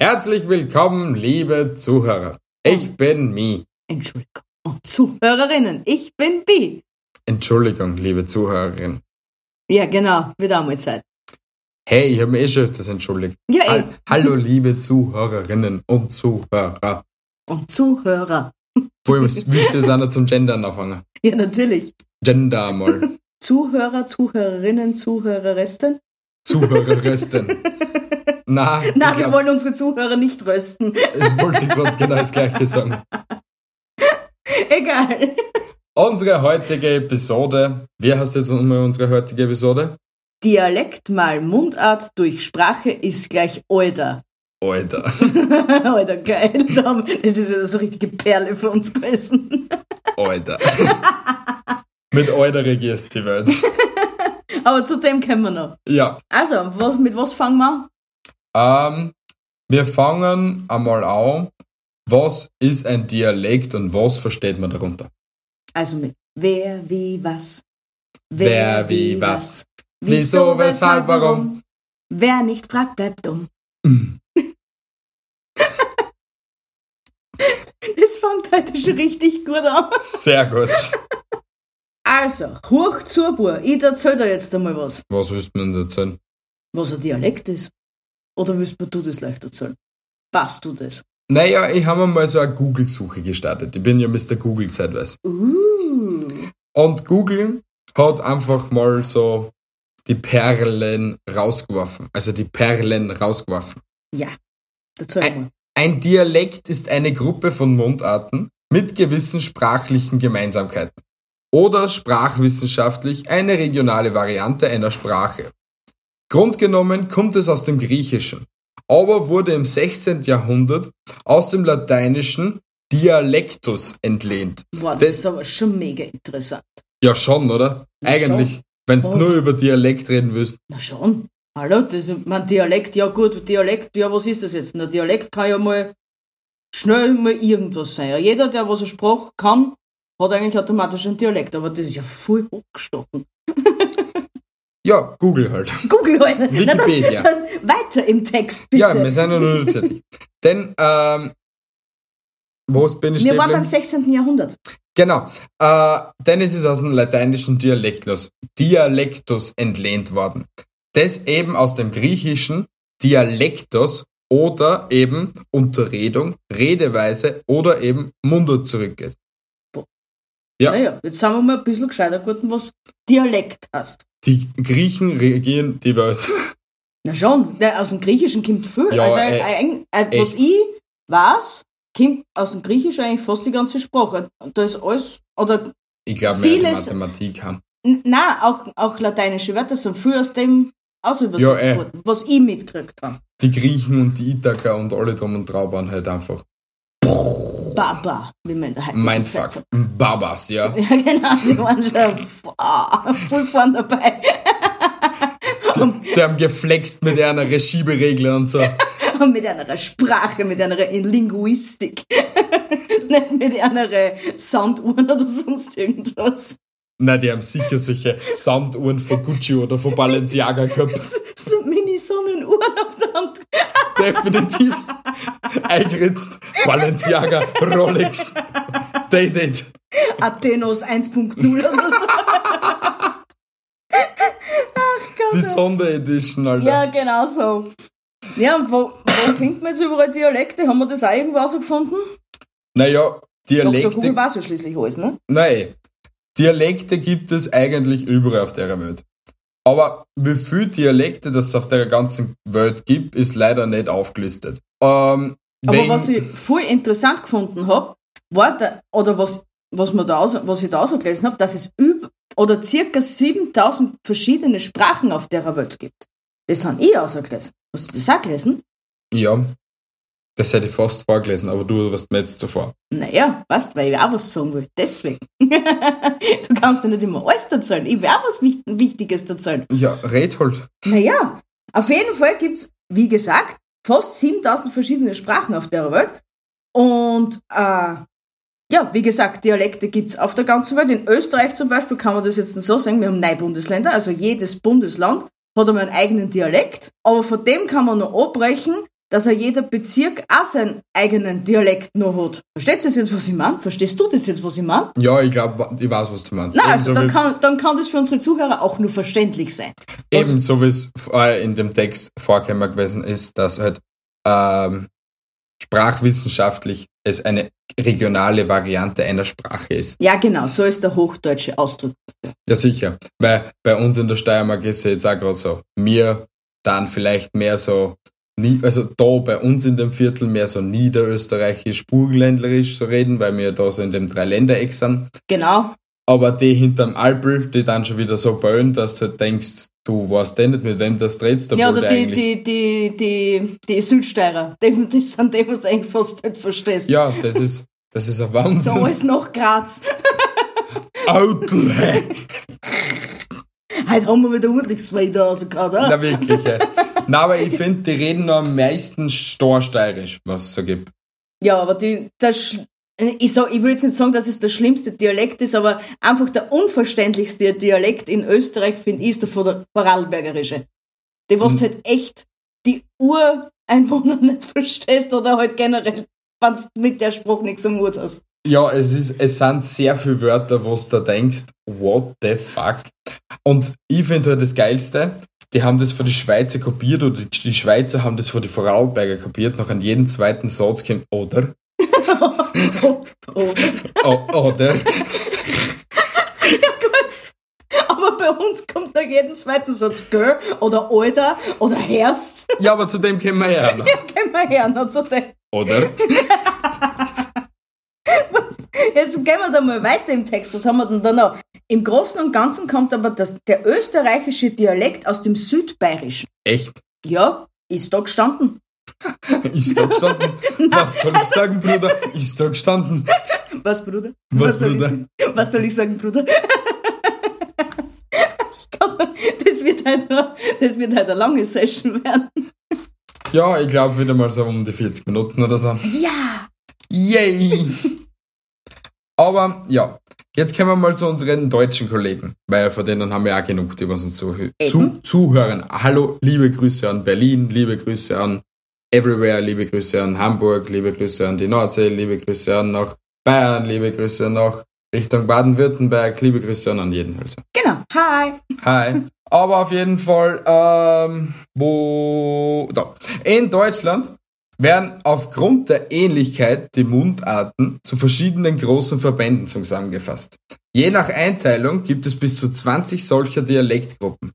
Herzlich willkommen, liebe Zuhörer. Ich bin Mi. Entschuldigung. Und Zuhörerinnen, ich bin Bi. Entschuldigung, liebe Zuhörerin. Ja, genau, wird auch mal Zeit. Hey, ich habe mich eh schon öfters entschuldigt. Ja, eh. Hall- Hallo, liebe Zuhörerinnen und Zuhörer. Und Zuhörer. Vor allem willst du jetzt auch noch zum Gendern anfangen. Ja, natürlich. Gender mal. Zuhörer, Zuhörerinnen, Zuhörerresten. Zuhörerresten. Na, Nein, wir glaub, wollen unsere Zuhörer nicht rösten. das wollte ich gerade genau das gleiche sagen. Egal. Unsere heutige Episode, wie heißt jetzt nochmal unsere heutige Episode? Dialekt mal Mundart durch Sprache ist gleich Alter. Alter. Alter, geil. Das ist wieder so eine richtige Perle für uns gewesen. Alter. Mit Alter regierst die Welt. Aber zu dem kommen wir noch. Ja. Also, was, mit was fangen wir an? Ähm, wir fangen einmal an. Was ist ein Dialekt und was versteht man darunter? Also mit wer, wie, was. Wer, wie, was. Wieso, weshalb, warum? Wer nicht fragt, bleibt dumm. Das fängt heute schon richtig gut an. Sehr gut. Also, hoch zur Bur. Ich erzähl dir jetzt einmal was. Was willst du mir erzählen? Was ein Dialekt ist. Oder willst du das leicht erzählen? Passt du das? Naja, ich habe mal so eine Google-Suche gestartet. Ich bin ja Mr. Google zeitweise. Uh. Und Google hat einfach mal so die Perlen rausgeworfen. Also die Perlen rausgeworfen. Ja. Erzähl mal. Ein Dialekt ist eine Gruppe von Mundarten mit gewissen sprachlichen Gemeinsamkeiten oder sprachwissenschaftlich eine regionale Variante einer Sprache. Grundgenommen kommt es aus dem Griechischen, aber wurde im 16. Jahrhundert aus dem Lateinischen Dialectus entlehnt. Boah, das, das- ist aber schon mega interessant. Ja schon, oder? Ja, Eigentlich, wenn du nur über Dialekt reden willst. Na schon. Hallo, das ist mein Dialekt, ja gut, Dialekt, ja was ist das jetzt? Na, Dialekt kann ja mal schnell mal irgendwas sein. Ja, jeder, der was er Sprach kann, hat eigentlich automatisch einen Dialekt, aber das ist ja voll hochgestochen. Ja, Google halt. Google halt. Na, dann, Wikipedia. dann weiter im Text, bitte. Ja, wir sind ja noch nicht fertig. Denn, ähm, wo bin ich Wir waren beim geblieben? 16. Jahrhundert. Genau. Äh, denn es ist aus dem lateinischen Dialektus, Dialektus entlehnt worden. Das eben aus dem griechischen Dialektos oder eben Unterredung, Redeweise oder eben Mundart zurückgeht. Ja. Naja, jetzt sind wir mal ein bisschen gescheiter geworden, was Dialekt heißt. Die Griechen regieren die Welt. Na schon, aus dem Griechischen kommt viel. Ja, also, äh, ein, ein, was echt. ich weiß, kommt aus dem Griechischen eigentlich fast die ganze Sprache. Da ist alles, oder, Ich glaube, mehr Mathematik haben. n- nein, auch, auch lateinische Wörter sind viel aus dem aus übersetzt Ja, eh. worden, was ich mitgekriegt habe. Die Griechen und die Ithaka und alle drum und drauf waren halt einfach Baba, wie man heutigen Zeit Mindfuck. Babas, ja. Ja, genau, sie waren schon voll vorn dabei. Die, die haben geflext mit einer Regieberegler und so. Und mit einer Sprache, mit einer Linguistik. Nicht mit einer Sanduhren oder sonst irgendwas. Na, die haben sicher solche Sanduhren von Gucci oder von Balenciaga gehabt. So, so Mini-Sonnenuhren auf der Hand. Definitiv eingeritzt. Balenciaga, Rolex, Day-Date. Athenos 1.0 oder so. Die Sonderedition, Alter. Ja, genau so. Ja, und wo, wo findet man jetzt überall Dialekte? Haben wir das auch irgendwo rausgefunden? Naja, Dr. Google Dialekte, weiß ja schließlich alles, ne? nein, Dialekte gibt es eigentlich überall auf der Welt. Aber wie viele Dialekte das es auf der ganzen Welt gibt, ist leider nicht aufgelistet. Ähm, Aber was ich voll interessant gefunden habe, war da, oder was, was, man da was ich da so gelesen habe, dass es über, oder circa 7000 verschiedene Sprachen auf der Welt gibt. Das habe ich ausgelesen. Hast du das auch gelesen? Ja, das hätte ich fast vorgelesen, aber du warst mir jetzt zuvor. Naja, weißt weil ich auch was sagen will. Deswegen. du kannst ja nicht immer alles erzählen. Ich will auch was Wicht- Wichtiges erzählen. Ja, red halt. Naja, auf jeden Fall gibt's, wie gesagt, fast 7000 verschiedene Sprachen auf der Welt. Und äh, ja, wie gesagt, Dialekte gibt's auf der ganzen Welt. In Österreich zum Beispiel kann man das jetzt so sagen, wir haben neun Bundesländer, also jedes Bundesland hat einmal einen eigenen Dialekt. Aber von dem kann man noch abbrechen, dass er jeder Bezirk auch seinen eigenen Dialekt noch hat. Versteht ihr jetzt, was ich meine? Verstehst du das jetzt, was ich meine? Ja, ich glaube, ich weiß, was du meinst. Na, also dann kann, dann kann das für unsere Zuhörer auch nur verständlich sein. Was- Ebenso wie es vorher in dem Text vorgekommen gewesen ist, dass halt ähm, sprachwissenschaftlich es eine regionale Variante einer Sprache ist. Ja, genau, so ist der hochdeutsche Ausdruck. Ja, sicher. Weil bei uns in der Steiermark ist es jetzt auch gerade so. Wir dann vielleicht mehr so, nie, also da bei uns in dem Viertel mehr so niederösterreichisch, burgenländlerisch so reden, weil wir da so in dem Dreiländereck sind. Genau. Aber die hinterm Alpel, die dann schon wieder so böen, dass du halt denkst, du weißt eh nicht, mit wem das obwohl Ja, oder der die, die, die, die, die Südsteirer, die, das sind die, was du eigentlich fast nicht verstehst. Ja, das ist, das ist ein Da Wahnsinn. alles nach Graz. Autle! Heute haben wir wieder ordentlich Sweater rausgehauen, oder? Na wirklich, ey. Na, aber ich finde, die reden noch am meisten storsteirisch, was es so gibt. Ja, aber die, das, ich, sag, ich will jetzt nicht sagen, dass es der schlimmste Dialekt ist, aber einfach der unverständlichste Dialekt in Österreich, finde ich, ist der Vorarlbergerische. Die, was Mhm. halt echt die Ureinwohner nicht verstehst oder halt generell, wenn du mit der Sprache nichts am Hut hast. Ja, es, ist, es sind sehr viele Wörter, wo du da denkst, what the fuck? Und ich finde halt das Geilste, die haben das von den Schweizer kopiert oder die- Schweizer haben das von den Vorarlberger kopiert. Noch an jeden zweiten Satz kommt oder. Oh, oh. O oder. Aber bei uns kommt nach jedem zweiten Satz Girl oder Alter oder Herst. Ja, aber zu dem kommen wir ja noch. Gehen wir her, noch zu dem. Oder? Jetzt gehen wir da mal weiter im Text. Was haben wir denn da noch? Im Großen und Ganzen kommt aber das, der österreichische Dialekt aus dem Südbayerischen. Echt? Ja, ist da gestanden. Ist da gestanden? Was soll ich sagen, Bruder? Ist da gestanden? Was, Bruder? Was, soll Bruder? Ich, was soll ich sagen, Bruder? Ich glaub, das wird halt das wird halt eine lange Session werden. Ja, ich glaube wieder mal so um die 40 Minuten oder so. Ja! Yay! Aber ja, jetzt kommen wir mal zu unseren deutschen Kollegen, weil von denen haben wir auch genug, die uns zu Eben. zuhören. Hallo, liebe Grüße an Berlin, liebe Grüße an Everywhere, liebe Grüße an Hamburg, liebe Grüße an die Nordsee, liebe Grüße an nach Bayern, liebe Grüße nach Richtung Baden-Württemberg, liebe Grüße an jeden also. Genau. Hi! Hi. Aber auf jeden Fall, ähm, wo, da. In Deutschland werden aufgrund der Ähnlichkeit die Mundarten zu verschiedenen großen Verbänden zusammengefasst. Je nach Einteilung gibt es bis zu 20 solcher Dialektgruppen.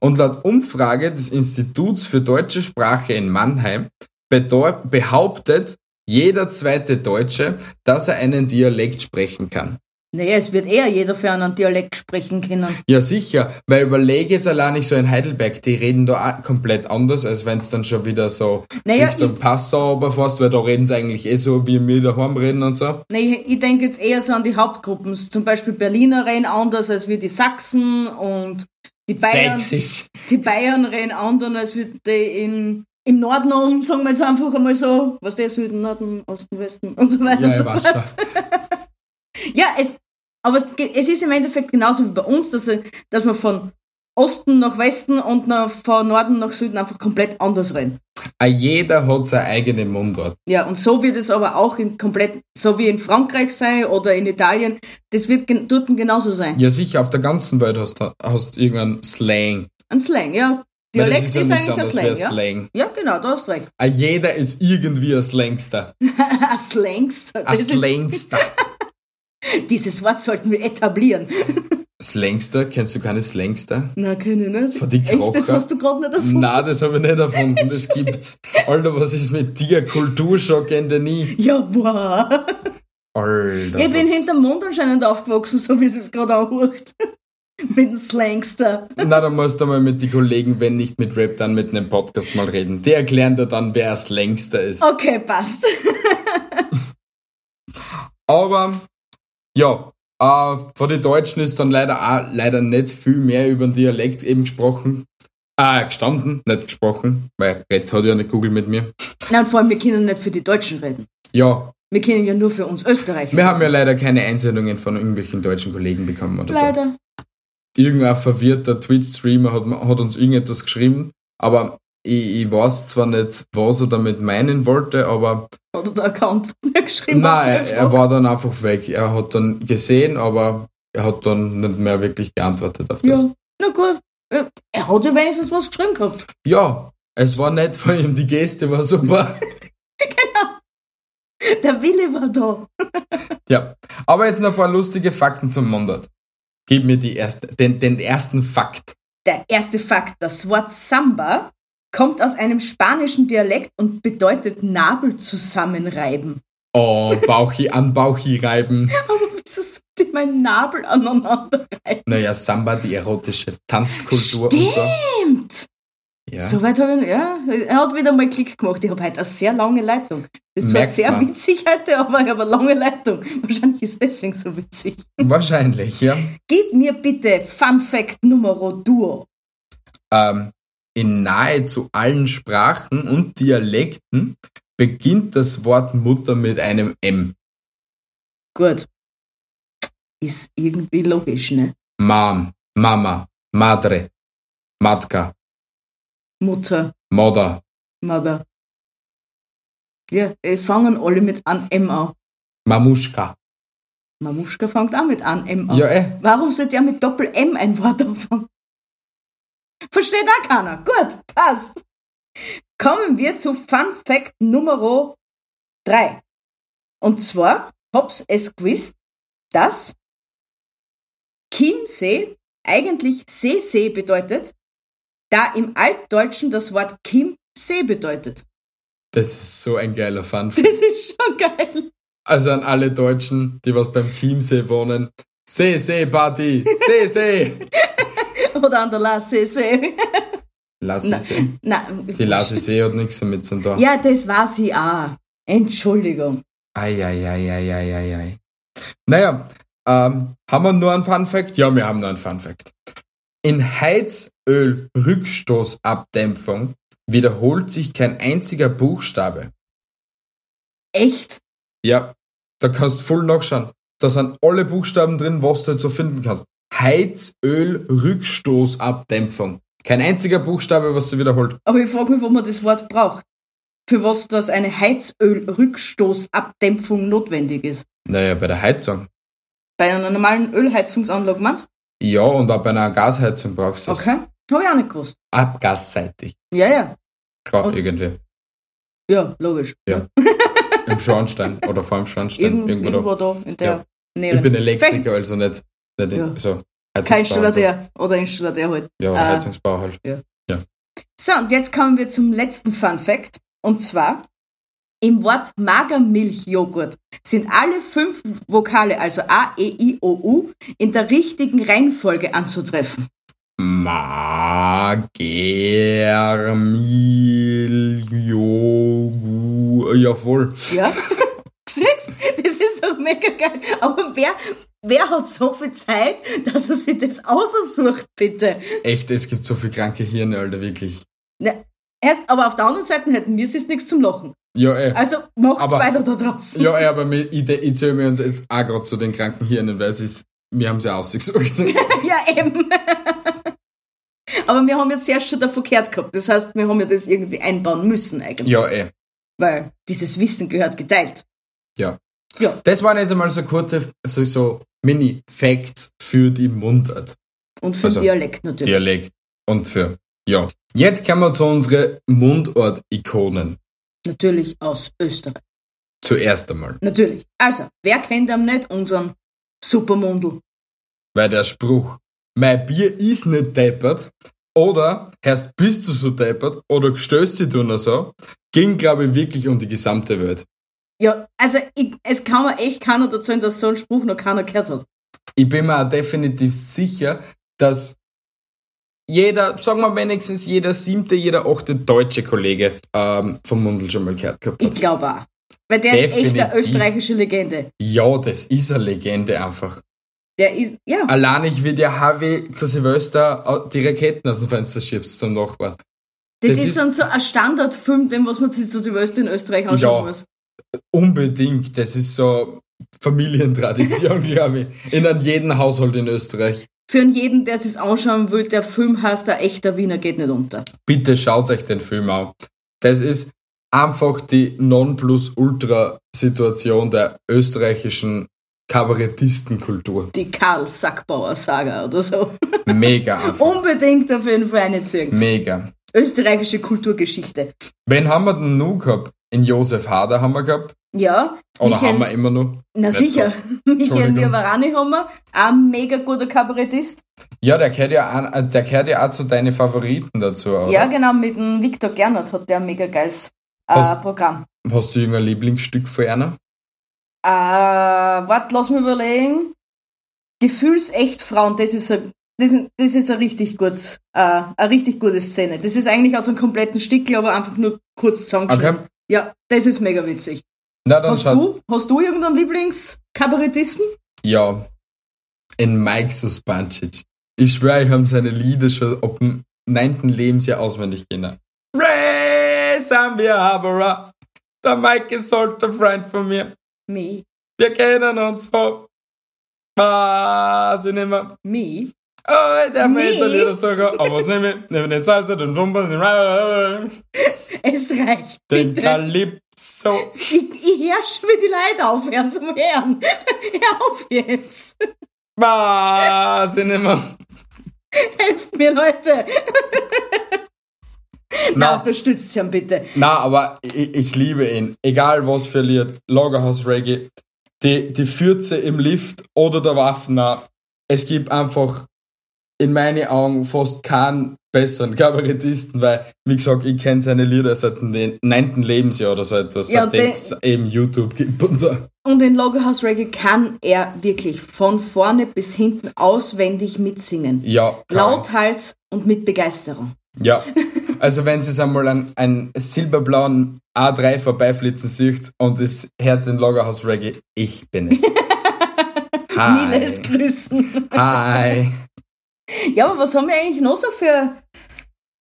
Und laut Umfrage des Instituts für deutsche Sprache in Mannheim behauptet jeder zweite Deutsche, dass er einen Dialekt sprechen kann. Naja, es wird eher jeder für einen Dialekt sprechen können. Ja, sicher, weil überlege jetzt allein nicht so in Heidelberg, die reden da auch komplett anders, als wenn es dann schon wieder so Naja, Richtung ich- Passau aber fast, weil da reden sie eigentlich eh so, wie wir daheim reden und so. Nee, ich denke jetzt eher so an die Hauptgruppen. Zum Beispiel Berliner reden anders als wir die Sachsen und die Bayern. Sächsisch. Die Bayern reden anders als wir die in, im Norden um, sagen wir jetzt einfach einmal so. Was der Süden, Norden, Osten, Westen und so weiter. Ja, und so ich weiß schon. Ja, es, aber es, es ist im Endeffekt genauso wie bei uns, dass, dass wir von Osten nach Westen und nach, von Norden nach Süden einfach komplett anders reden. Ah, Jeder hat seine eigene Mundart. Ja, und so wird es aber auch in komplett, so wie in Frankreich sein oder in Italien, das wird gen- dort genauso sein. Ja, sicher, auf der ganzen Welt hast du hast irgendeinen Slang. Ein Slang, ja. Dialekt ist, ist ja nichts eigentlich ein Slang, ein ja. Slang. Ja, genau, da hast du recht. Ah, Jeder ist irgendwie ein Slangster. ein Slangster. Ein Das ist- Slangster. Dieses Wort sollten wir etablieren. Slangster? Kennst du keine Slangster? Na, keine nicht. Von die Echt, das hast du gerade nicht erfunden. Nein, das habe ich nicht erfunden, das gibt's. Alter, was ist mit dir? Kulturschock in der Nie. Ja, boah. Alter. Ich bin was- hinterm Mond anscheinend aufgewachsen, so wie es es gerade anhört. Mit dem Slangster. Na, da musst du mal mit den Kollegen, wenn nicht mit Rap, dann mit einem Podcast mal reden. Die erklären dir dann, wer das längster ist. Okay, passt. Aber, ja, äh, von den Deutschen ist dann leider auch leider nicht viel mehr über den Dialekt eben gesprochen. Ah, gestanden, nicht gesprochen, weil Red hat ja nicht Google mit mir. Nein, vor allem, wir können nicht für die Deutschen reden. Ja, Wir können ja nur für uns Österreicher. wir haben ja leider keine Einsendungen von irgendwelchen deutschen Kollegen bekommen oder so. Leider. irgendein verwirrter Twitch-Streamer hat, hat uns irgendetwas geschrieben, aber ich, ich weiß zwar nicht, was er damit meinen wollte, aber Oder der Account mir geschrieben. nein, auf er, er war dann einfach weg. Er hat dann gesehen, aber er hat dann nicht mehr wirklich geantwortet auf das. Ja, na gut. Er hat ja wenigstens was geschrieben gehabt. Ja, es war nett von ihm, die Geste war super. Der Wille war da. ja, aber jetzt noch ein paar lustige Fakten zum Mundart. Gib mir die erste, den, den ersten Fakt. Der erste Fakt. Das Wort Samba kommt aus einem spanischen Dialekt und bedeutet Nabel zusammenreiben. Oh, Bauchi an Bauchi reiben. Aber wieso sollte ich meinen Nabel aneinander reiben? Naja, Samba, die erotische Tanzkultur und so. Stimmt. Ja. Soweit habe ich, ja, er hat wieder mal Klick gemacht. Ich habe heute eine sehr lange Leitung. Das Merkt sehr man. witzig heute, aber ich habe eine lange Leitung. Wahrscheinlich ist deswegen so witzig. Wahrscheinlich, ja. Gib mir bitte Fun Fact Numero Duo. Ähm, in nahezu allen Sprachen und Dialekten beginnt das Wort Mutter mit einem M. Gut. Ist irgendwie logisch, ne? Mom, Mama, Madre, Matka, Mutter, Mother, Mother. Ja, äh, fangen alle mit an M an. Mamuschka. Mamuschka fängt auch mit an M an. Ja, eh. Warum sollte er mit Doppel-M ein Wort anfangen? Versteht auch keiner. Gut, passt. Kommen wir zu Fun Fact Nummer 3. Und zwar, hab's es gewusst, dass Chiemsee eigentlich Seesee bedeutet, da im Altdeutschen das Wort Chiemsee bedeutet. Das ist so ein geiler Fun. Das ist schon geil. Also an alle Deutschen, die was beim Chiemsee wohnen. See, See, Party, See, See. Oder an der La Seesee. Lassi See. Nein. Die Lassi See hat nichts damit zu tun. Ja, das war sie auch. Entschuldigung. Eieieiei. Naja, ähm, haben wir nur einen Fun Fact? Ja, wir haben nur einen Fun Fact. In Heizöl-Rückstoßabdämpfung wiederholt sich kein einziger Buchstabe. Echt? Ja, da kannst du voll nachschauen. Da sind alle Buchstaben drin, was du jetzt so finden kannst. Heizöl-Rückstoßabdämpfung. Kein einziger Buchstabe, was sie wiederholt. Aber ich frage mich, wo man das Wort braucht. Für was das eine Heizölrückstoßabdämpfung notwendig ist. Naja, bei der Heizung. Bei einer normalen Ölheizungsanlage meinst Ja, und auch bei einer Gasheizung brauchst du du? das. Okay. Habe ich auch nicht gewusst. Abgasseitig. Ja, ja. Klar, Und- irgendwie. Ja, logisch. Ja. Im Schornstein oder vor dem Schornstein. Irgend, irgendwo da. irgendwo da in der Ja. Nähe. Ich bin Elektriker, also nicht Ja. so. Kein. Installateur oder Installateur halt. Ja, oder Ah. Heizungsbauer halt. So, und jetzt kommen wir zum letzten Fun Fact. Und zwar, im Wort Magermilchjoghurt sind alle fünf Vokale, also A, E, I, O, U, in der richtigen Reihenfolge anzutreffen. Magermiljogu. Ja, voll. Ja? Siehst? Das ist doch mega geil. Aber wer, wer hat so viel Zeit, dass er sich das aussucht, bitte? Echt, es gibt so viel kranke Hirne, Alter, wirklich. Na, erst, aber auf der anderen Seite hätten wir es nichts zum Lachen. Ja, ey. Also macht's Aber- weiter da draußen. Ja, ey, aber mir- ich, ich zähle mir uns jetzt auch gerade zu den kranken Hirnen, weil es ist, wir haben sie ausgesucht. Ja, eben. Aber wir haben jetzt erst schon davon gehört gehabt. Das heißt, wir haben ja das irgendwie einbauen müssen eigentlich. ja, ey. Weil dieses Wissen gehört geteilt. Ja. Ja. Das waren jetzt einmal so kurze, so, so Mini-Facts für die Mundart. Und für Also, Dialekt natürlich. Dialekt und für, ja. Jetzt kommen wir zu unseren Mundart-Ikonen. Natürlich aus Österreich. Zuerst einmal. Natürlich. Also, wer kennt am nicht unseren Supermundel? Weil der Spruch, mein Bier ist nicht deppert, oder erst bist du so deppert, oder stößt dich du noch so, ging, glaube ich, wirklich um die gesamte Welt. Ja, also ich, es kann mir echt keiner erzählen, dass so ein Spruch noch keiner gehört hat. Ich bin mir auch definitiv sicher, dass jeder, sagen wir wenigstens jeder siebte, jeder achte deutsche Kollege ähm, vom Mundel schon mal gehört gehabt Ich hat. glaube auch. Weil der ist echt eine Definitiv. österreichische Legende. Ja, das ist eine Legende einfach. Der ist, ja. Allein ich wie der Harvey zu Silvester au- die Raketen aus dem Fenster schiebst zum Nachbarn. Das, das ist, ist- dann so ein Standardfilm, den was man sich zu Silvester in Österreich anschauen Ja. muss. Unbedingt, das ist so Familientradition, glaube ich. In jedem Haushalt in Österreich. Für jeden, der sich anschauen will, der Film heißt Der echter Wiener geht nicht unter. Bitte schaut euch den Film an. Das ist einfach die Nonplusultra-Situation der österreichischen Kabarettistenkultur. Die Karl Sackbauer Saga oder so. Mega einfach. Unbedingt auf jeden Fall reinziehen. Mega. Österreichische Kulturgeschichte. Wen haben wir denn noch gehabt? In Josef Hader haben wir gehabt. Ja. Oder Michael- haben wir immer noch? Na sicher. Michael. Niavarani haben wir. Ein mega guter Kabarettist. Ja, der gehört ja, an, der gehört ja auch zu deinen Favoriten dazu, oder? Ja, genau, mit dem Viktor Gernot hat der ein mega geiles äh, Hast- Programm. Hast du irgendein Lieblingsstück von einer? Äh, warte, lass mich überlegen. Gefühlsecht Frauen, das ist ein, das, das ist ein richtig gutes, äh, eine richtig gute Szene. Das ist eigentlich aus einem kompletten Stück, aber einfach nur kurz zusammengeschrieben. Okay. Ja, das ist mega witzig. Na, dann Hast du, hast du irgendeinen Lieblingskabarettisten? Ja. In Mike Suspancic. Ich schwöre, ich habe seine Lieder schon ab dem 9. Lebensjahr auswendig kennen. Ray Sambia Der Mike ist halt ein Freund von mir. Me. Wir kennen uns von. Ich nicht mehr. Me? Oh, darf mir jetzt ein Nee. Lieder sagen. Aber was nehme ich? Nehme den Salsa, den Rumba, den, Es reicht. den Bitte. Calypso. Ich, ich herrsche, wie die Leute aufhören zum Hören. Hör auf jetzt. Was ich mehr. Helft mir, Leute. Na, Na, unterstützt ihn bitte. na, aber ich, ich liebe ihn. Egal was Lied. Lagerhaus Reggae. Die, die Fürze im Lift oder der Waffner. Es gibt einfach in meinen Augen fast keinen besseren Kabarettisten, weil, wie gesagt, ich kenne seine Lieder seit dem 9. Lebensjahr oder so etwas, Ja, seitdem de- es eben YouTube gibt und so. Und in Lagerhaus Reggae kann er wirklich von vorne bis hinten auswendig mitsingen. Ja, kann. Lauthals und mit Begeisterung. Ja. Also wenn Sie einmal einen, einen silberblauen A3 vorbeiflitzen sieht und das Herz in Lagerhaus Reggae, ich bin es. Niles Hi. grüßen. Hi. Ja, aber was haben wir eigentlich noch so für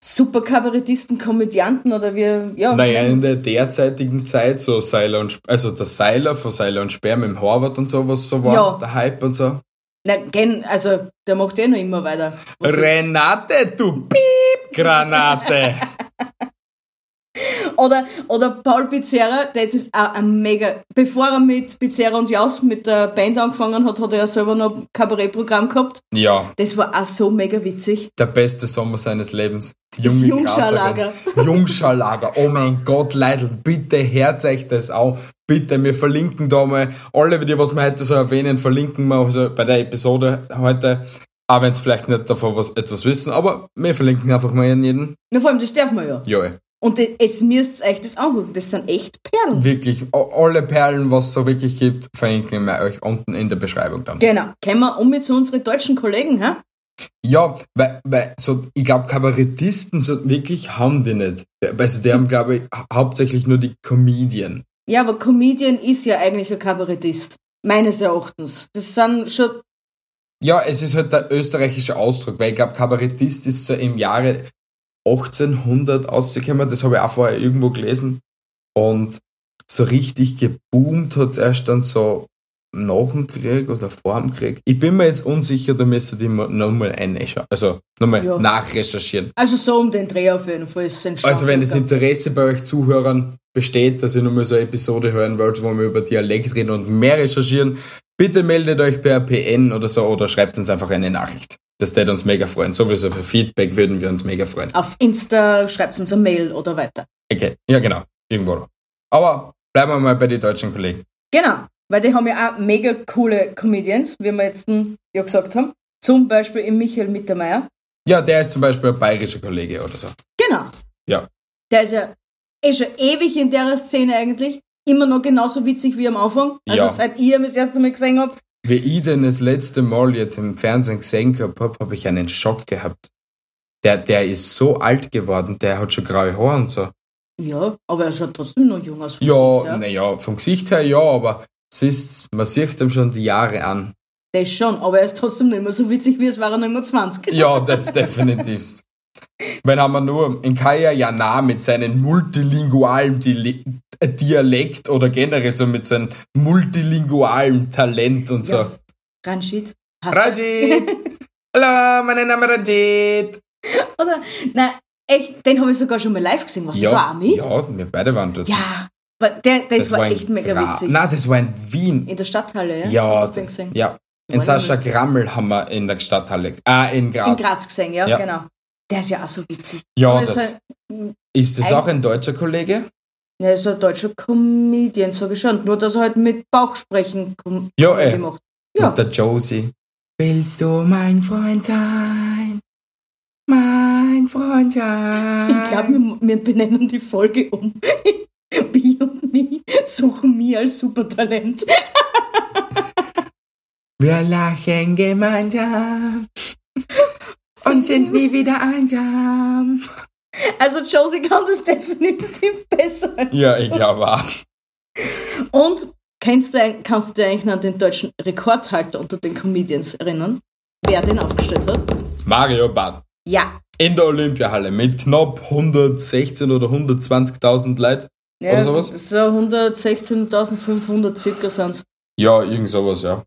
super Kabarettisten, Komödianten oder wir, ja. Naja, in der derzeitigen Zeit, so Seiler und, also der Seiler von Seiler und Sperr mit dem Harvard und so, was so war, Ja. der Hype und so. Na, gen, also, der macht eh noch immer weiter. Was Renate, du Piep, Granate. Oder, oder Paul Pizzerra, das ist auch ein mega. Bevor er mit Pizzerra und Jaus mit der Band angefangen hat, hat er ja selber noch ein Kabarettprogramm gehabt. Ja, Das war auch so mega witzig. der beste Sommer seines Lebens. Die Das junge Jungscharlager. Grazerin. Jungscharlager. Oh mein Gott, Leute, bitte hört euch das auch. Bitte, wir verlinken da mal alle, die was wir heute so erwähnen, verlinken wir also bei der Episode heute. Auch wenn es vielleicht nicht davon was, etwas wissen, aber wir verlinken einfach mal jeden. Na, vor allem, das darf man ja. Ja. Und es müsst euch das angucken. Das sind echt Perlen. wirklich, alle Perlen, was es so wirklich gibt, verlinken wir euch unten in der Beschreibung dann. Genau. Kommen wir um mit zu unseren deutschen Kollegen, hä? Ja, weil, weil so, ich glaube, Kabarettisten so wirklich haben die nicht. Also die haben, glaube ich, hau- hauptsächlich nur die Comedian. Ja, aber Comedian ist ja eigentlich ein Kabarettist. Meines Erachtens. Das sind schon, Ja, es ist halt der österreichische Ausdruck, weil ich glaube, Kabarettist ist so im Jahre 1800 ausgekommen, das habe ich auch vorher irgendwo gelesen. Und so richtig geboomt hat es erst dann so nach dem Krieg oder vor dem Krieg. Ich bin mir jetzt unsicher, da müsstet ihr mal- nochmal einschauen. Also nochmal Ja. nachrecherchieren. also so um den Dreh auf jeden Fall ist es. Also wenn das Interesse bei euch Zuhörern besteht, dass ihr nochmal so eine Episode hören wollt, wo wir über Dialekt reden und mehr recherchieren, bitte meldet euch per PN oder so oder schreibt uns einfach eine Nachricht. Das würde uns mega freuen. Sowieso für Feedback würden wir uns mega freuen. Auf Insta schreibt uns eine Mail oder weiter. Okay, ja genau, irgendwo. Aber bleiben wir mal bei den deutschen Kollegen. Genau, weil die haben ja auch mega coole Comedians, wie wir jetzt hm, ja gesagt haben. Zum Beispiel im Michael Mittermeier. Ja, der ist zum Beispiel ein bayerischer Kollege oder so. Genau. Ja. Der ist ja eh schon ewig in der Szene eigentlich. Immer noch genauso witzig wie am Anfang. Also Ja. seit ich ihn das erste Mal gesehen habe. Wie ich den das letzte Mal jetzt im Fernsehen gesehen habe, habe ich einen Schock gehabt. Der, der ist so alt geworden, der hat schon graue Haare und so. Ja, aber er schaut trotzdem noch jung aus. Ja, naja, vom Gesicht her ja, aber es ist, man sieht ihm schon die Jahre an. Das schon, aber er ist trotzdem nicht mehr so witzig, wie es war er nicht mehr 20. Ja, das definitiv. Wenn haben wir nur in Kaya Jana mit seinem multilingualen Dile Dialekt oder generell so mit seinem multilingualen Talent und so. Ja. Ranjit. hast du- Rajit! Hallo, mein Name ist Rajit! Oder, nein, echt, den habe ich sogar schon mal live gesehen. Warst du da auch mit? ja, wir beide waren dort. Ja, aber der, das, war, echt in mega Gra- witzig. Nein, das war in Wien. In der Stadthalle, ja? Ja, Hast du den gesehen? ja. In War Sascha. Grammel haben wir in der Stadthalle, ah, in Graz. In Graz gesehen, ja, Ja. genau. Der ist ja auch so witzig. Ja, Aber ist das, halt- ist das ein- auch ein deutscher Kollege? Er ist ein deutscher Comedian, sage ich schon. Nur, dass er halt mit Bauchsprechen kom Ja, ey. macht. Ja, Mit der Josie. Willst du mein Freund sein? Mein Freund sein. ich glaube, wir, wir benennen die Folge um. Bi und Mi suchen mich als Supertalent. Wir lachen gemeinsam und sind nie wieder einsam. Also Josie kann das definitiv besser als Ja, ich glaube auch. Und kennst du, kannst du dich eigentlich an den deutschen Rekordhalter unter den Comedians erinnern? Wer den aufgestellt hat? Mario Barth. Ja. In der Olympiahalle mit knapp 116 oder 120.000 Leuten. ja Oder sowas? So 116.500 circa sind's. Ja, irgend sowas, ja.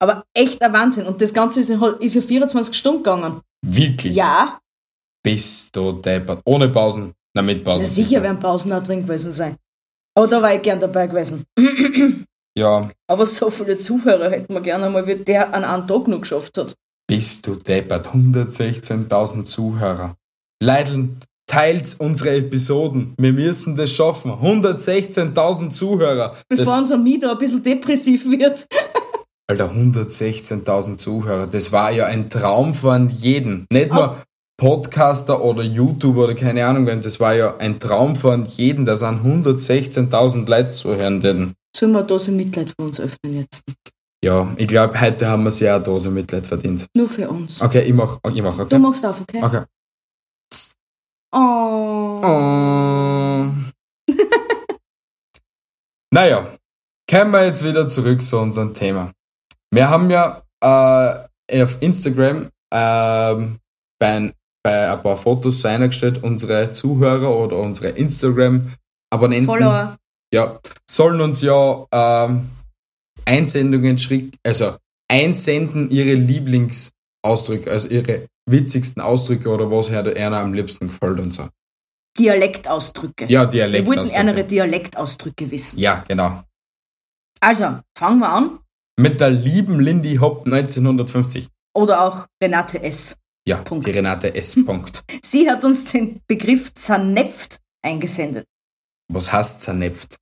Aber echt ein Wahnsinn. Und das Ganze ist ja 24 Stunden gegangen. Wirklich. Ja, Bist du deppert. Ohne Pausen. Na, mit Pausen. na sicher werden Pausen auch drin gewesen sein. Aber da war ich gern dabei gewesen. Ja, Aber so viele Zuhörer hätten wir gerne mal, wie der an einem Tag noch geschafft hat. bist du deppert. 116.000 Zuhörer. Leideln, teilt unsere Episoden. Wir müssen das schaffen. 116.000 Zuhörer. Bevor Das, unser Mieter ein bisschen depressiv wird. Alter, 116.000 Zuhörer. Das war ja ein Traum von jedem. Nicht nur Podcaster oder YouTuber oder keine Ahnung wem. Das war ja ein Traum von jedem. Da sind 116.000 Leute zuhören. Denn Sollen wir eine Dose Mitleid für uns öffnen jetzt? ja, ich glaube, heute haben wir sehr eine Dose Mitleid verdient. Nur für uns. Okay, ich mach, ich mach, Du okay? machst auf, okay? Okay. Oh. Oh. naja, kommen wir jetzt wieder zurück zu unserem Thema. Wir haben ja äh, auf Instagram ähm, bei, ein, bei ein paar Fotos so eingestellt, unsere Zuhörer oder unsere Instagram-Abonnenten Follower. ja, sollen uns ja ähm, Einsendungen schrick, also einsenden ihre Lieblingsausdrücke, also ihre witzigsten Ausdrücke oder was her einer am liebsten gefällt und so. Dialektausdrücke. Ja, Wir wollten Dialektausdrücke. andere Dialektausdrücke wissen. Ja, genau. Also, fangen wir an. Mit der lieben Lindy Hop 1950. Oder auch Renate S. Ja, Punkt. die Renate S. Punkt. Sie hat uns den Begriff zernepft eingesendet. Was heißt zernepft?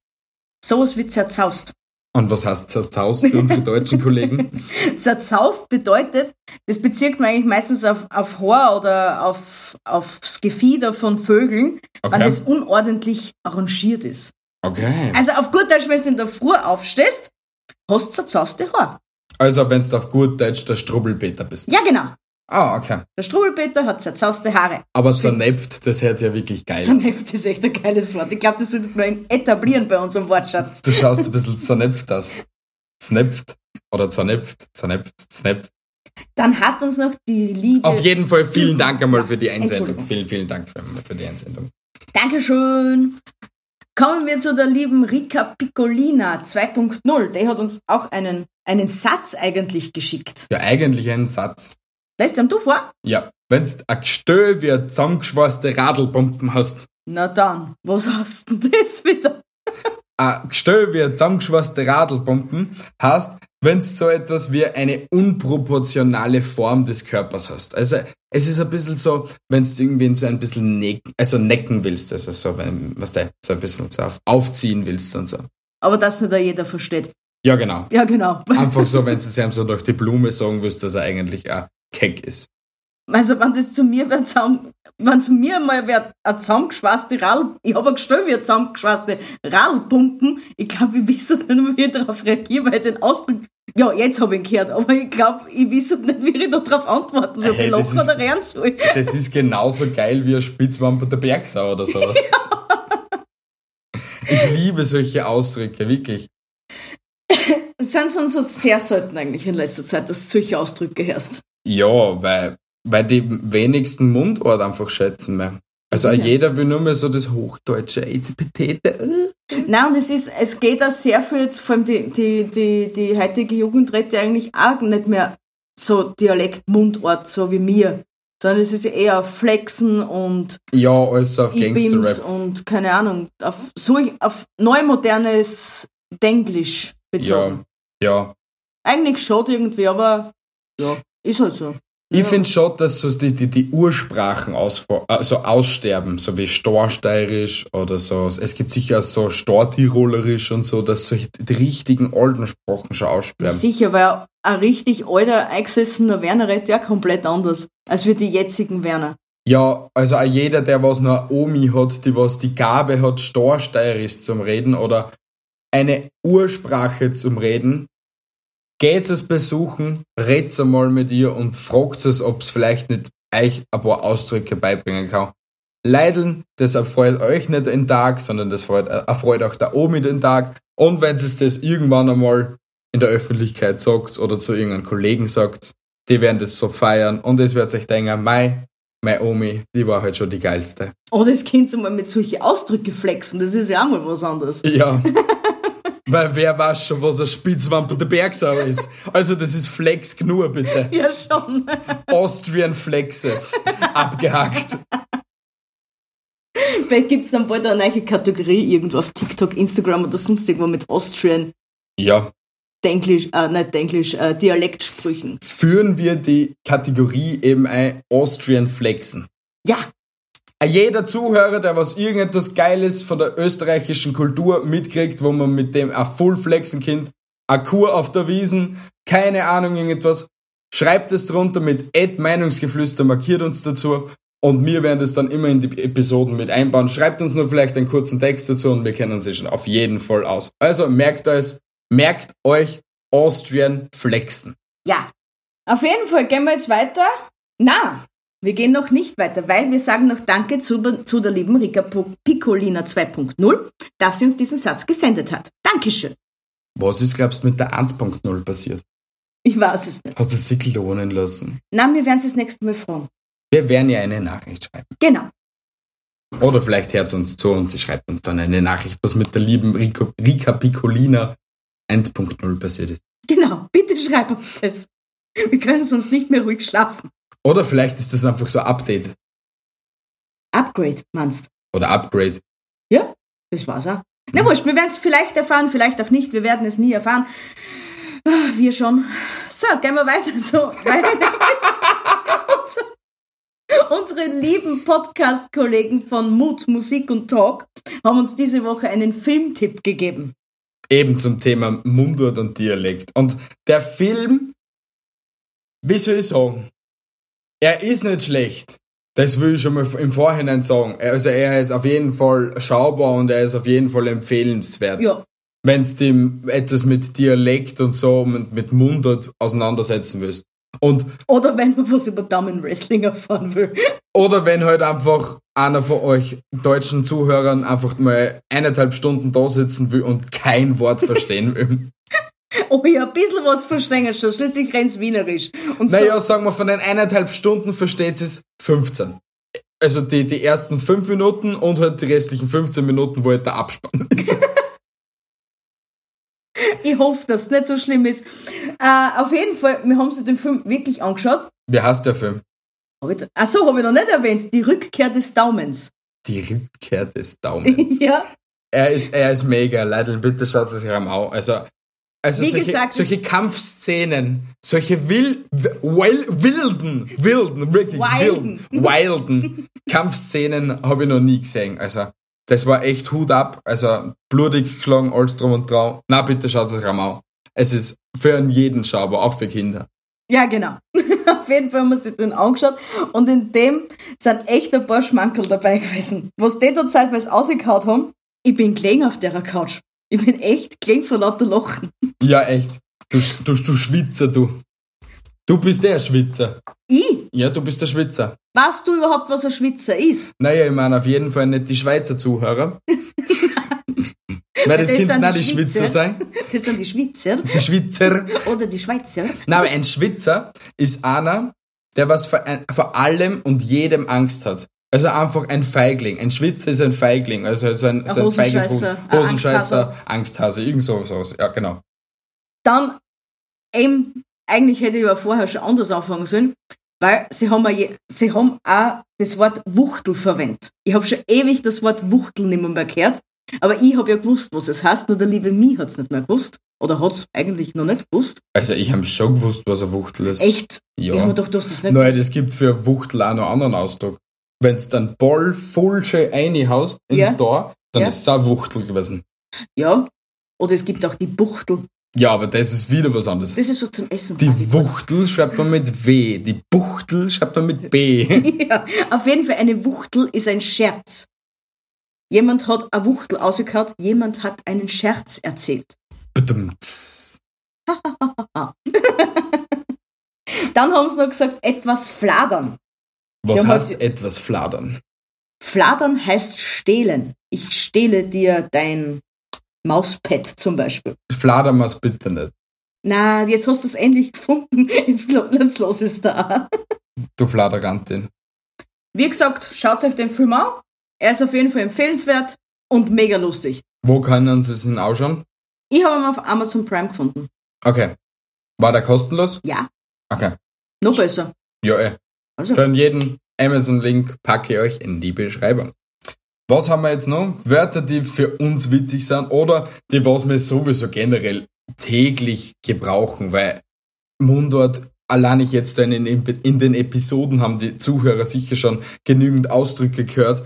Sowas wie zerzaust. Und was heißt zerzaust für unsere deutschen Kollegen? Zerzaust bedeutet, das bezieht man eigentlich meistens auf, auf Haar oder auf, aufs Gefieder von Vögeln, wenn Okay. es unordentlich arrangiert ist. Okay. Also auf gut Deutsch, wenn du in der Früh aufstehst, hast du zerzauste Haar. Also, wenn du auf gut Deutsch der Strubbelpeter bist. Ja, genau. Ah, okay. Der Struwelpeter hat zerzauste Haare. Aber zernepft, das hört sich ja wirklich geil. Zernepft ist echt ein geiles Wort. Ich glaube, das sollte man etablieren bei unserem Wortschatz. Du schaust ein bisschen zernepft aus. Znepft. Oder zernepft, zernepft, znepft. Dann hat uns noch die liebe... Auf jeden Fall vielen Dank einmal für die Einsendung. Vielen, vielen Dank für, für die Einsendung. Dankeschön. Kommen wir zu der lieben Rika Piccolina 2.0. Die hat uns auch einen, einen Satz eigentlich geschickt. Ja, eigentlich ein Satz. Lässt ihm du vor? Ja, wenn's ein Gestell wie ein zusammengeschweißte Radlpumpen hast, Na dann, was hast denn das wieder? ein Gestell wie ein zusammengeschweißte Radlpumpen hast, wenn's so etwas wie eine unproportionale Form des Körpers hast. Also, es ist ein bisschen so, wenn's irgendwie so ein bisschen necken, also necken willst, also so, wenn, was du, so ein bisschen so auf, aufziehen willst und so. Aber das nicht jeder versteht. Ja, genau. Ja, genau. Einfach so, wenn du es ihm so durch die Blume sagen willst, dass er eigentlich ein Keck ist. Also, wenn das zu mir wird, zusammen, wenn zu mir mal wer eine zusammengeschweißte Rall, ich habe gestellt wie eine zusammengeschweißte Rallpumpen, ich glaube, ich weiß nicht mehr, wie ich darauf reagiere, weil ich den Ausdruck, ja, jetzt habe ich ihn gehört, aber ich glaube, ich weiß nicht, wie ich darauf antworten soll, Hey, lachen ist- oder rennen soll. Das ist genauso geil wie ein Spitzwampe der Bergsau oder sowas. Ich liebe solche Ausdrücke, wirklich. Es sind so, so sehr selten eigentlich in letzter Zeit, dass du solche Ausdrücke hörst. Ja, weil, weil die wenigsten Mundort einfach schätzen mehr. Also Sicher. jeder will nur mehr so das hochdeutsche Etipetete. Nein, und es ist, es geht auch sehr viel jetzt, vor allem die, die, die, die heutige Jugend redet ja eigentlich auch nicht mehr so Dialekt-Mundort, so wie mir. Sondern es ist ja eher auf Flexen und Ja, also auf E-Beams Gangster-Rap. und keine Ahnung, auf, so, auf neumodernes Denglisch bezogen. Ja, ja. Eigentlich schade irgendwie, aber ja, ist halt so. Ich ja. finde schon, dass so die, die, die Ursprachen ausfo- also aussterben, so wie Storsteirisch oder so. Es gibt sicher so Stortirolerisch und so, dass solche die richtigen alten Sprachen schon aussterben. Sicher, weil ein richtig alter, eingesessener Werner redet ja komplett anders, als wir die jetzigen Werner. Ja, also auch jeder, der was noch eine Omi hat, die was die Gabe hat, Storsteirisch zum Reden oder eine Ursprache zum Reden, geht es besuchen, redet einmal mit ihr und fragt es, ob es vielleicht nicht euch ein paar Ausdrücke beibringen kann. Leideln, deshalb freut euch nicht den Tag, sondern das freut, äh, erfreut auch der Omi den Tag. Und wenn es das irgendwann einmal in der Öffentlichkeit sagt oder zu irgendeinem Kollegen sagt, die werden das so feiern und es wird sich denken, mei, meine Omi, die war halt schon die geilste. Oder das Kind mal mit solchen Ausdrücken flexen, das ist ja auch mal was anderes. Ja. Weil wer weiß schon, was ein Spitzwampe der Bergsau ist. Also das ist Flex genug, bitte. Ja, schon. Austrian Flexes. Abgehackt. Vielleicht gibt es dann bald eine neue Kategorie irgendwo auf TikTok, Instagram oder sonst irgendwo mit Austrian Ja. Denglisch, äh, nicht Denglisch, äh, Dialektsprüchen. Führen wir die Kategorie eben ein Austrian Flexen. Ja, Jeder Zuhörer, der was irgendetwas Geiles von der österreichischen Kultur mitkriegt, wo man mit dem ein Full Flexen Kind, a Kur auf der Wiesen, keine Ahnung irgendetwas, schreibt es drunter mit Ad Meinungsgeflüster, markiert uns dazu und wir werden das dann immer in die Episoden mit einbauen. Schreibt uns nur vielleicht einen kurzen Text dazu und wir kennen sie schon auf jeden Fall aus. Also merkt euch, merkt euch Austrian Flexen. ja. Auf jeden Fall gehen wir jetzt weiter. Na, wir gehen noch nicht weiter, weil wir sagen noch Danke zu, zu der lieben Rika Piccolina 2.0, dass sie uns diesen Satz gesendet hat. Dankeschön. Was ist, glaubst du, mit der 1.0 passiert? Ich weiß es nicht. Hat es sich lohnen lassen? Na, wir werden es das nächste Mal fragen. Wir werden ihr eine Nachricht schreiben. Genau. Oder vielleicht hört sie uns zu und sie schreibt uns dann eine Nachricht, was mit der lieben Rico, Rika Piccolina 1.0 passiert ist. Genau. Bitte schreib uns das. Wir können sonst nicht mehr ruhig schlafen. Oder vielleicht ist das einfach so ein Update Upgrade, meinst oder Upgrade. Ja, das war's auch. Na wurscht, wir werden es vielleicht erfahren, vielleicht auch nicht. Wir werden es nie erfahren. Ah, Wir schon. So, gehen wir weiter. So. Unsere lieben Podcast-Kollegen von Mut, Musik und Talk haben uns diese Woche einen Filmtipp gegeben. Eben zum Thema Mundart und Dialekt. Und der Film, wie soll ich sagen, er ist nicht schlecht. Das will ich schon mal im Vorhinein sagen. Also er ist auf jeden Fall schaubar und er ist auf jeden Fall empfehlenswert. Ja, wenn du dem etwas mit Dialekt und so und mit Mundart auseinandersetzen willst. Und oder wenn man was über Damen-Wrestling erfahren will. oder wenn halt einfach einer von euch deutschen Zuhörern einfach mal eineinhalb Stunden da sitzen will und kein Wort verstehen will. Oh ja, ein bisschen was verstehen schon. Schließlich rennt's wienerisch. Und so, Naja, sagen wir, von den eineinhalb Stunden versteht es 15. Also die, die ersten fünf Minuten und halt die restlichen 15 Minuten, wo halt der Abspann ist. ich hoffe, dass es nicht so schlimm ist. Äh, auf jeden Fall, wir haben uns den Film wirklich angeschaut. Wie heißt der Film? Hab ich, ach so, habe ich noch nicht erwähnt. Die Rückkehr des Daumens. Die Rückkehr des Daumens. ja, er ist, er ist mega, Leute, bitte schaut es euch an. Also, also Wie solche, gesagt, solche Kampfszenen, solche wil, wil, wilden, wilden, wirklich Wilden. wilden, wilden Kampfszenen habe ich noch nie gesehen. Also, das war echt Hut ab. Also, blutig geschlagen, alles drum und dran. Na, bitte schaut es euch an. Es ist für jeden schaubar, auch für Kinder. ja, genau. Auf jeden Fall haben wir sich den angeschaut und in dem sind echt ein paar Schmankerl dabei gewesen. Was die da zeitweise ausgekaut haben, ich bin gelegen auf der Couch. Ich bin echt gelegen vor lauter Lachen. Ja, echt. Du, du, du Schwitzer, du. Du bist der Schwitzer. Ich? Ja, du bist der Schwitzer. Weißt du überhaupt, was ein Schwitzer ist? Naja, ich meine auf jeden Fall nicht die Schweizer Zuhörer. Weil das Das sind auch die Schwitzer sein. Das sind die Schweizer Die Schwitzer. oder die Schweizer. Nein, aber ein Schwitzer ist einer, der was vor, vor allem und jedem Angst hat. Also einfach ein Feigling. Ein Schwitzer ist ein Feigling. Also so ein, so ein feiges Hosenscheißer, Angsthase, irgend so sowas. Ja, genau. Dann, eben, eigentlich hätte ich aber vorher schon anders anfangen sollen, weil sie haben, auch sie haben auch das Wort Wuchtel verwendet. Ich habe schon ewig das Wort Wuchtel nicht mehr gehört, aber ich habe ja gewusst, was es heißt, nur der liebe Mi hat es nicht mehr gewusst. Oder hat es eigentlich noch nicht gewusst. Also ich habe schon gewusst, was ein Wuchtel ist. Echt? Ich habe Ja. gedacht, du hast das nicht Nein, das gibt für Wuchtel auch noch einen anderen Ausdruck. Wenn's dann voll voll schön reinhaust ins Ja. Tor, dann Ja. ist es auch Wuchtel gewesen. Ja. Oder es gibt auch die Buchtel. Ja, aber das ist wieder was anderes. Das ist was zum Essen. Die Wuchtel schreibt man mit W, die Buchtel schreibt man mit B. Ja, auf jeden Fall eine Wuchtel ist ein Scherz. Jemand hat eine Wuchtel ausgekaut, jemand hat einen Scherz erzählt. Dann haben sie noch gesagt, etwas fladern. Was haben heißt etwas fladern? Fladern heißt stehlen. Ich stehle dir dein Mauspad zum Beispiel. Fladern wir's bitte nicht. Na, jetzt hast du es endlich gefunden. Jetzt, lo- jetzt los ist da. Du Fladerantin. Wie gesagt, schaut euch den Film an. Er ist auf jeden Fall empfehlenswert und mega lustig. Wo können Sie es denn ausschauen? Ich habe ihn auf Amazon Prime gefunden. Okay. War der kostenlos? Ja, Okay. noch besser. Ja, eh. Also, Für jeden Amazon-Link packe ich euch in die Beschreibung. Was haben wir jetzt noch? Wörter, die für uns witzig sind oder die, was wir sowieso generell täglich gebrauchen, weil Mundart, allein ich jetzt in den, in den Episoden haben die Zuhörer sicher schon genügend Ausdrücke gehört,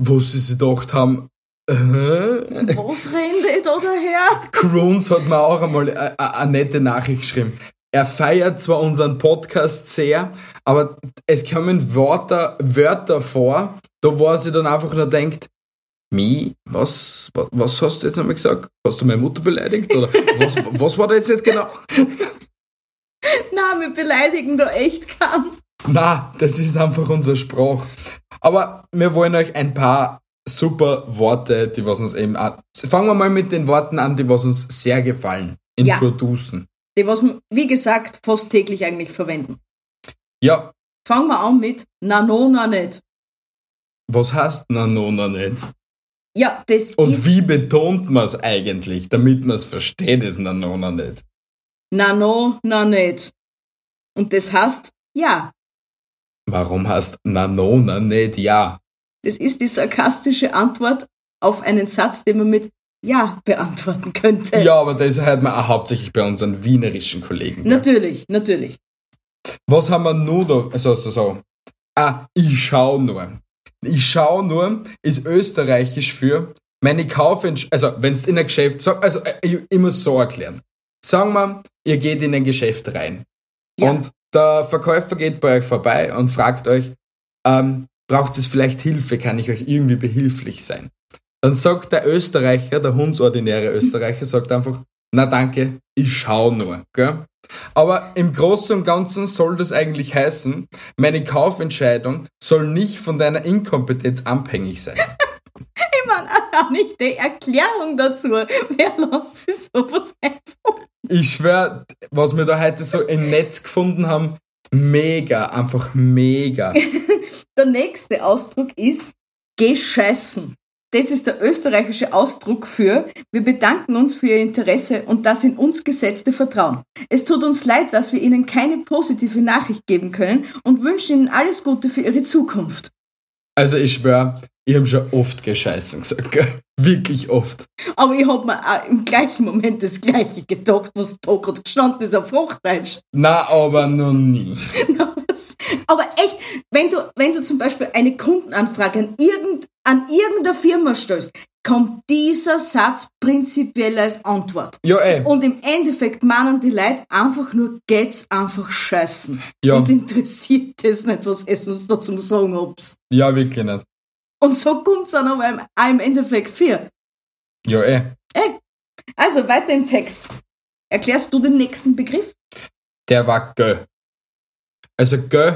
wo sie sich gedacht haben, äh, was redet da daher? Kroons hat mir auch einmal eine, eine nette Nachricht geschrieben. Er feiert zwar unseren Podcast sehr, aber es kommen Wörter, Wörter vor, da wo er sich dann einfach nur denkt, Mi, was, was, was hast du jetzt einmal gesagt? Hast du meine Mutter beleidigt? Oder was, was war da jetzt, jetzt genau? Na, wir beleidigen da echt keinen. Na, das ist einfach unser Spruch. Aber wir wollen euch ein paar super Worte, die was uns eben, an- fangen wir mal mit den Worten an, die was uns sehr gefallen. Introducen. Die, was wir, wie gesagt, fast täglich eigentlich verwenden. Ja, Fangen wir an mit Na no, na nicht. was heißt na no, na nicht? Ja, das Und ist wie betont man es eigentlich, damit man es versteht, ist na no, na nicht? Na no, na nicht. Und das heißt ja. Warum heißt na no, na nicht ja? Das ist die sarkastische Antwort auf einen Satz, den man mit Ja beantworten könnte. Ja, aber das hört man auch hauptsächlich bei unseren wienerischen Kollegen. gell? Natürlich, natürlich. Was haben wir nur da? Also, so, so. Ah, ich schau nur. Ich schau nur ist österreichisch für meine Kaufentsch... Also, wenn's in ein Geschäft... sag- Also, äh, ich, ich muss so erklären. Sagen wir, ihr geht in ein Geschäft rein. Ja. Und der Verkäufer geht bei euch vorbei und fragt euch, ähm, braucht es vielleicht Hilfe? Kann ich euch irgendwie behilflich sein? Dann sagt der Österreicher, der hundsordinäre Österreicher, sagt einfach, na danke, ich schau nur. Gell? Aber im Großen und Ganzen soll das eigentlich heißen, meine Kaufentscheidung soll nicht von deiner Inkompetenz abhängig sein. Ich meine, auch nicht die Erklärung dazu. Wer lässt sich sowas einfach? Ich schwör, was wir da heute so im Netz gefunden haben, mega, einfach mega. Der nächste Ausdruck ist gescheißen. Das ist der österreichische Ausdruck für wir bedanken uns für Ihr Interesse und das in uns gesetzte Vertrauen. Es tut uns leid, dass wir Ihnen keine positive Nachricht geben können und wünschen Ihnen alles Gute für Ihre Zukunft. Also ich schwör, ich hab schon oft gescheißen gesagt, gell? Wirklich oft. Aber ich hab mir auch im gleichen Moment das Gleiche gedacht, was da gerade gestanden ist auf Hochdeutsch. Na, aber noch nie. Was? Aber echt, wenn du, wenn du zum Beispiel eine Kundenanfrage an, irgend, an irgendeiner Firma stellst, kommt dieser Satz prinzipiell als Antwort. Ja, ey. Und im Endeffekt meinen die Leute einfach nur, geht's einfach scheißen. Ja. Uns interessiert das nicht, was ich uns da zum Sagen hab's. Ja, wirklich nicht. Und so kommt's dann aber im, auch im Endeffekt für. Ja, ey. Also weiter im Text. Erklärst du den nächsten Begriff? Der war gö. Also gö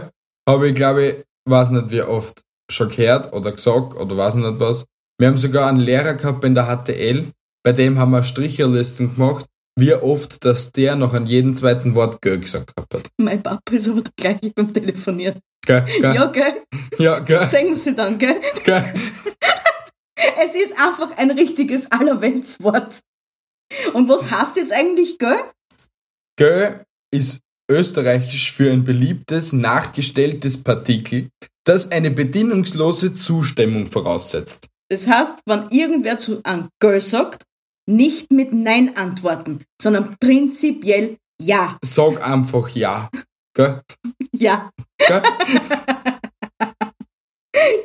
habe ich, glaube ich, weiß nicht wie oft schon gehört oder gesagt oder weiß nicht was. Wir haben sogar einen Lehrer gehabt in der HTL, bei dem haben wir Stricherlisten gemacht, wie oft, dass der noch an jedem zweiten Wort gö gesagt gehabt hat. Mein Papa ist aber der gleiche beim Telefonieren. Gö, gö. Ja, gell? Ja, gö, Sehen wir sie dann, gell? gö. Es ist einfach ein richtiges Allerweltswort. Und was heißt jetzt eigentlich, gell? Gö ist österreichisch für ein beliebtes, nachgestelltes Partikel, das eine bedingungslose Zustimmung voraussetzt. Das heißt, wenn irgendwer zu einem Girl sagt, nicht mit Nein antworten, sondern prinzipiell Ja. Sag einfach ja. Gell? Ja. Gell?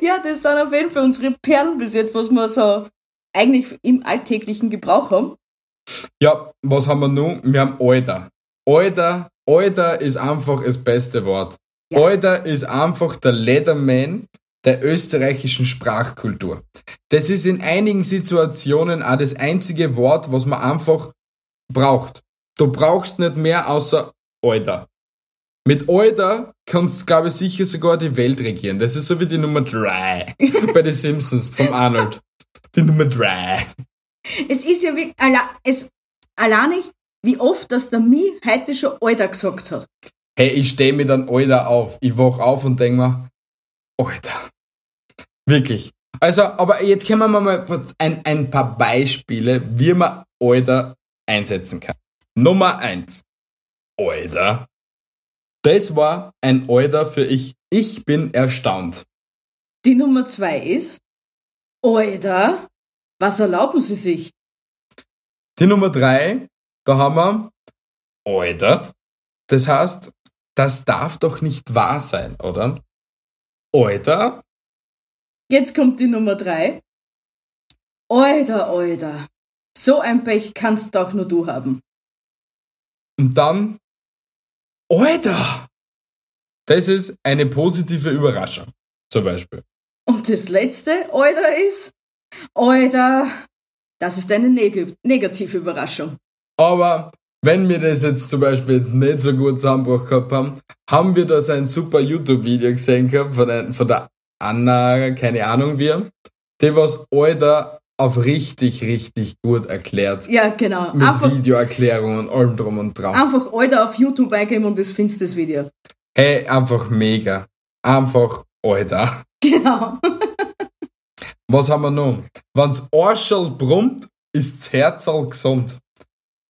Ja, das sind auf jeden Fall unsere Perlen bis jetzt, was wir so eigentlich im alltäglichen Gebrauch haben. Ja, was haben wir nun? Wir haben Alter. Alter, Alter ist einfach das beste Wort. Ja. Alter ist einfach der Leatherman der österreichischen Sprachkultur. Das ist in einigen Situationen auch das einzige Wort, was man einfach braucht. Du brauchst nicht mehr außer Alter. Mit Alter kannst, glaube ich, sicher sogar die Welt regieren. Das ist so wie die Nummer 3 bei den Simpsons vom Arnold. Die Nummer 3. Es ist ja wie, alla, es, allein nicht, wie oft, dass der Mi heute schon Alter gesagt hat. Hey, ich stehe mir dann Alter auf. Ich wach auf und denk mir, Alter. Wirklich. Also, aber jetzt können wir mal ein, ein paar Beispiele, wie man Alter einsetzen kann. Nummer eins. Alter. Das war ein Alter für ich. Ich bin erstaunt. Die Nummer zwei ist, Alter, was erlauben Sie sich? Die Nummer drei, da haben wir Alter. Das heißt, das darf doch nicht wahr sein, oder? Alter. Jetzt kommt die Nummer drei. Alter, Alter. So ein Pech kannst auch nur du haben. Und dann, Alter! Das ist eine positive Überraschung, zum Beispiel. Und das letzte, Alter, ist, Alter, das ist eine neg negative Überraschung. Aber wenn wir das jetzt zum Beispiel jetzt nicht so gut zusammengebracht gehabt haben, haben wir da so ein super YouTube-Video gesehen gehabt von, ein, von der Anna, keine Ahnung wie, die was Alter auf richtig, richtig gut erklärt. Ja, genau. Mit Einfach, Videoerklärungen und allem drum und dran. einfach Alter auf YouTube eingeben und das findest das Video. Hey, einfach mega. Einfach Alter. Genau. Was haben wir noch? Wenn's Arschel brummt, ist's Herzl gesund.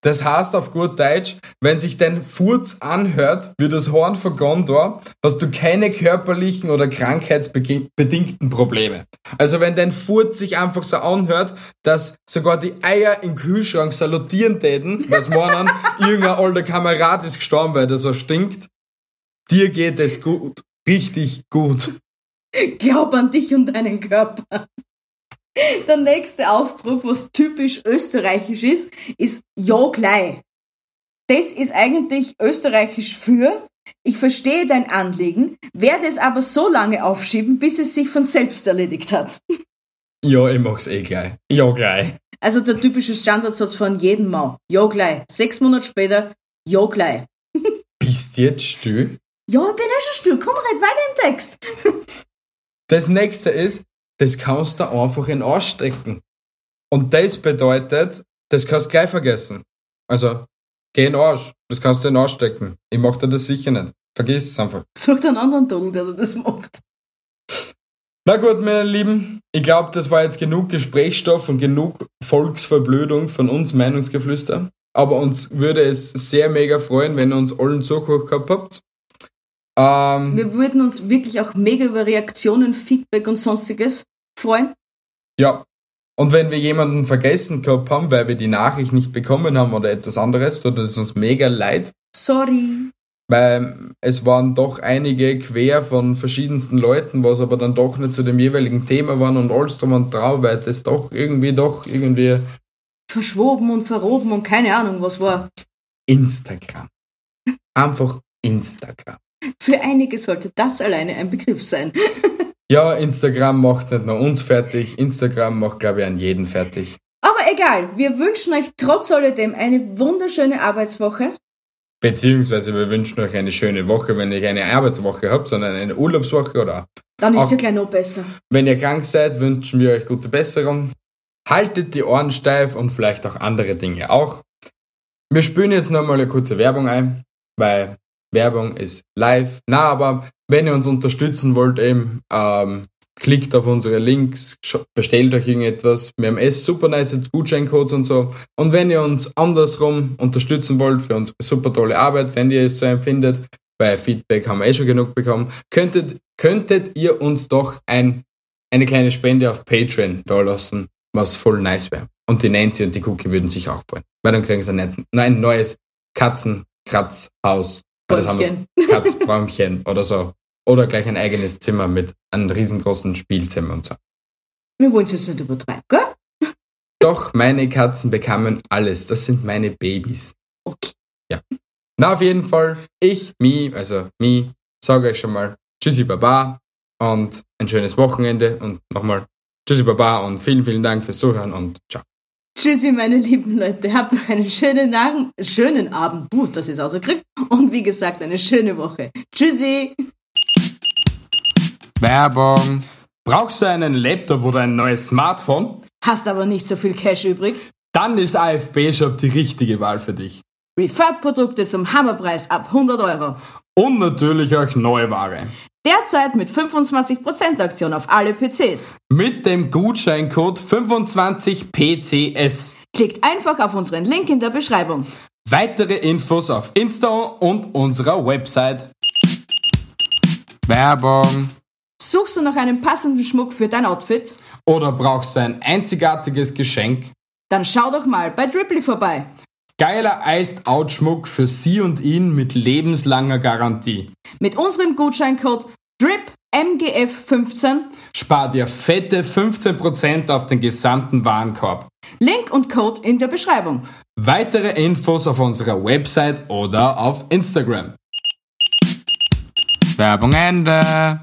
Das heißt auf gut Deutsch, wenn sich dein Furz anhört, wie das Horn von Gondor, hast du keine körperlichen oder krankheitsbedingten Probleme. Also wenn dein Furz sich einfach so anhört, dass sogar die Eier im Kühlschrank salutieren täten, was meinen, irgendein alter Kamerad ist gestorben, weil der so stinkt, dir geht es gut. Richtig gut. Glaub an dich und deinen Körper. Der nächste Ausdruck, was typisch österreichisch ist, ist ja gleich. Das ist eigentlich österreichisch für ich verstehe dein Anliegen, werde es aber so lange aufschieben, bis es sich von selbst erledigt hat. Ja, ich mach's eh gleich. Ja, gleich. Also der typische Standardsatz von jedem Mann. Ja gleich. Sechs Monate später, ja gleich. Bist jetzt still? Ja, ich bin eh schon still. Komm, red weiter im Text. Das nächste ist, das kannst du einfach in Arsch stecken. Und das bedeutet, das kannst du gleich vergessen. Also, geh in den Arsch. Das kannst du in Arsch stecken. Ich mach dir das sicher nicht. Vergiss es einfach. Such dir einen anderen Togen, der dir das macht. Na gut, meine Lieben. Ich glaube, das war jetzt genug Gesprächsstoff und genug Volksverblödung von uns Meinungsgeflüster. Aber uns würde es sehr mega freuen, wenn ihr uns allen zugehört gehabt habt. Ähm, Wir würden uns wirklich auch mega über Reaktionen, Feedback und sonstiges freuen. Ja. Und wenn wir jemanden vergessen gehabt haben, weil wir die Nachricht nicht bekommen haben oder etwas anderes, tut es uns mega leid. Sorry. weil es waren doch einige quer von verschiedensten Leuten, was aber dann doch nicht zu dem jeweiligen Thema waren und alles drum und drauf, weil das doch irgendwie doch irgendwie Verschwoben und verroben und keine Ahnung, was war. Instagram. Einfach Instagram. Für einige sollte das alleine ein Begriff sein. Ja, Instagram macht nicht nur uns fertig, Instagram macht, glaube ich, an jeden fertig. Aber egal, wir wünschen euch trotz alledem eine wunderschöne Arbeitswoche. Beziehungsweise wir wünschen euch eine schöne Woche, wenn ihr keine Arbeitswoche habt, sondern eine Urlaubswoche oder Dann ist Auch- ja gleich noch besser. wenn ihr krank seid, wünschen wir euch gute Besserung. Haltet die Ohren steif und vielleicht auch andere Dinge auch. Wir spülen jetzt nochmal eine kurze Werbung ein, weil Werbung ist live. Na, aber wenn ihr uns unterstützen wollt, eben, ähm, klickt auf unsere Links, bestellt euch irgendetwas. Wir haben eh super nice Gutscheincodes und so. Und wenn ihr uns andersrum unterstützen wollt für unsere super tolle Arbeit, wenn ihr es so empfindet, weil Feedback haben wir eh schon genug bekommen, könntet, könntet ihr uns doch ein, eine kleine Spende auf Patreon da lassen, was voll nice wäre. Und die Nancy und die Cookie würden sich auch freuen. Weil dann kriegen sie ein, ein neues Katzenkratzhaus. Das haben wir Katzbäumchen oder so. Oder gleich ein eigenes Zimmer mit einem riesengroßen Spielzimmer und so. Wir wollen es jetzt nicht übertreiben, gell? Doch, meine Katzen bekamen alles. Das sind meine Babys. Okay. Ja. Na, auf jeden Fall, ich, mi, also mi, sage euch schon mal Tschüssi Baba und ein schönes Wochenende und nochmal Tschüssi Baba und vielen, vielen Dank fürs Zuhören und ciao. Tschüssi, meine lieben Leute. Habt noch einen schönen, Abend, schönen Abend. Puh, das ist ausgekriegt. Und wie gesagt, eine schöne Woche. Tschüssi. Werbung. Brauchst du einen Laptop oder ein neues Smartphone? Hast aber nicht so viel Cash übrig. Dann ist AFB Shop die richtige Wahl für dich. Refurb-Produkte zum Hammerpreis ab 100 Euro. Und natürlich auch Neuware. Derzeit mit 25% Aktion auf alle PCs. Mit dem Gutscheincode 25PCS. Klickt einfach auf unseren Link in der Beschreibung. Weitere Infos auf Insta und unserer Website. Werbung. Suchst du nach einem passenden Schmuck für dein Outfit? Oder brauchst du ein einzigartiges Geschenk? Dann schau doch mal bei Dribbly vorbei. Geiler Iced Out Schmuck für sie und ihn mit lebenslanger Garantie. Mit unserem Gutscheincode DRIPMGF15 Spart ihr fette 15% auf den gesamten Warenkorb. Link und Code in der Beschreibung. Weitere Infos auf unserer Website oder auf Instagram. Werbung Ende.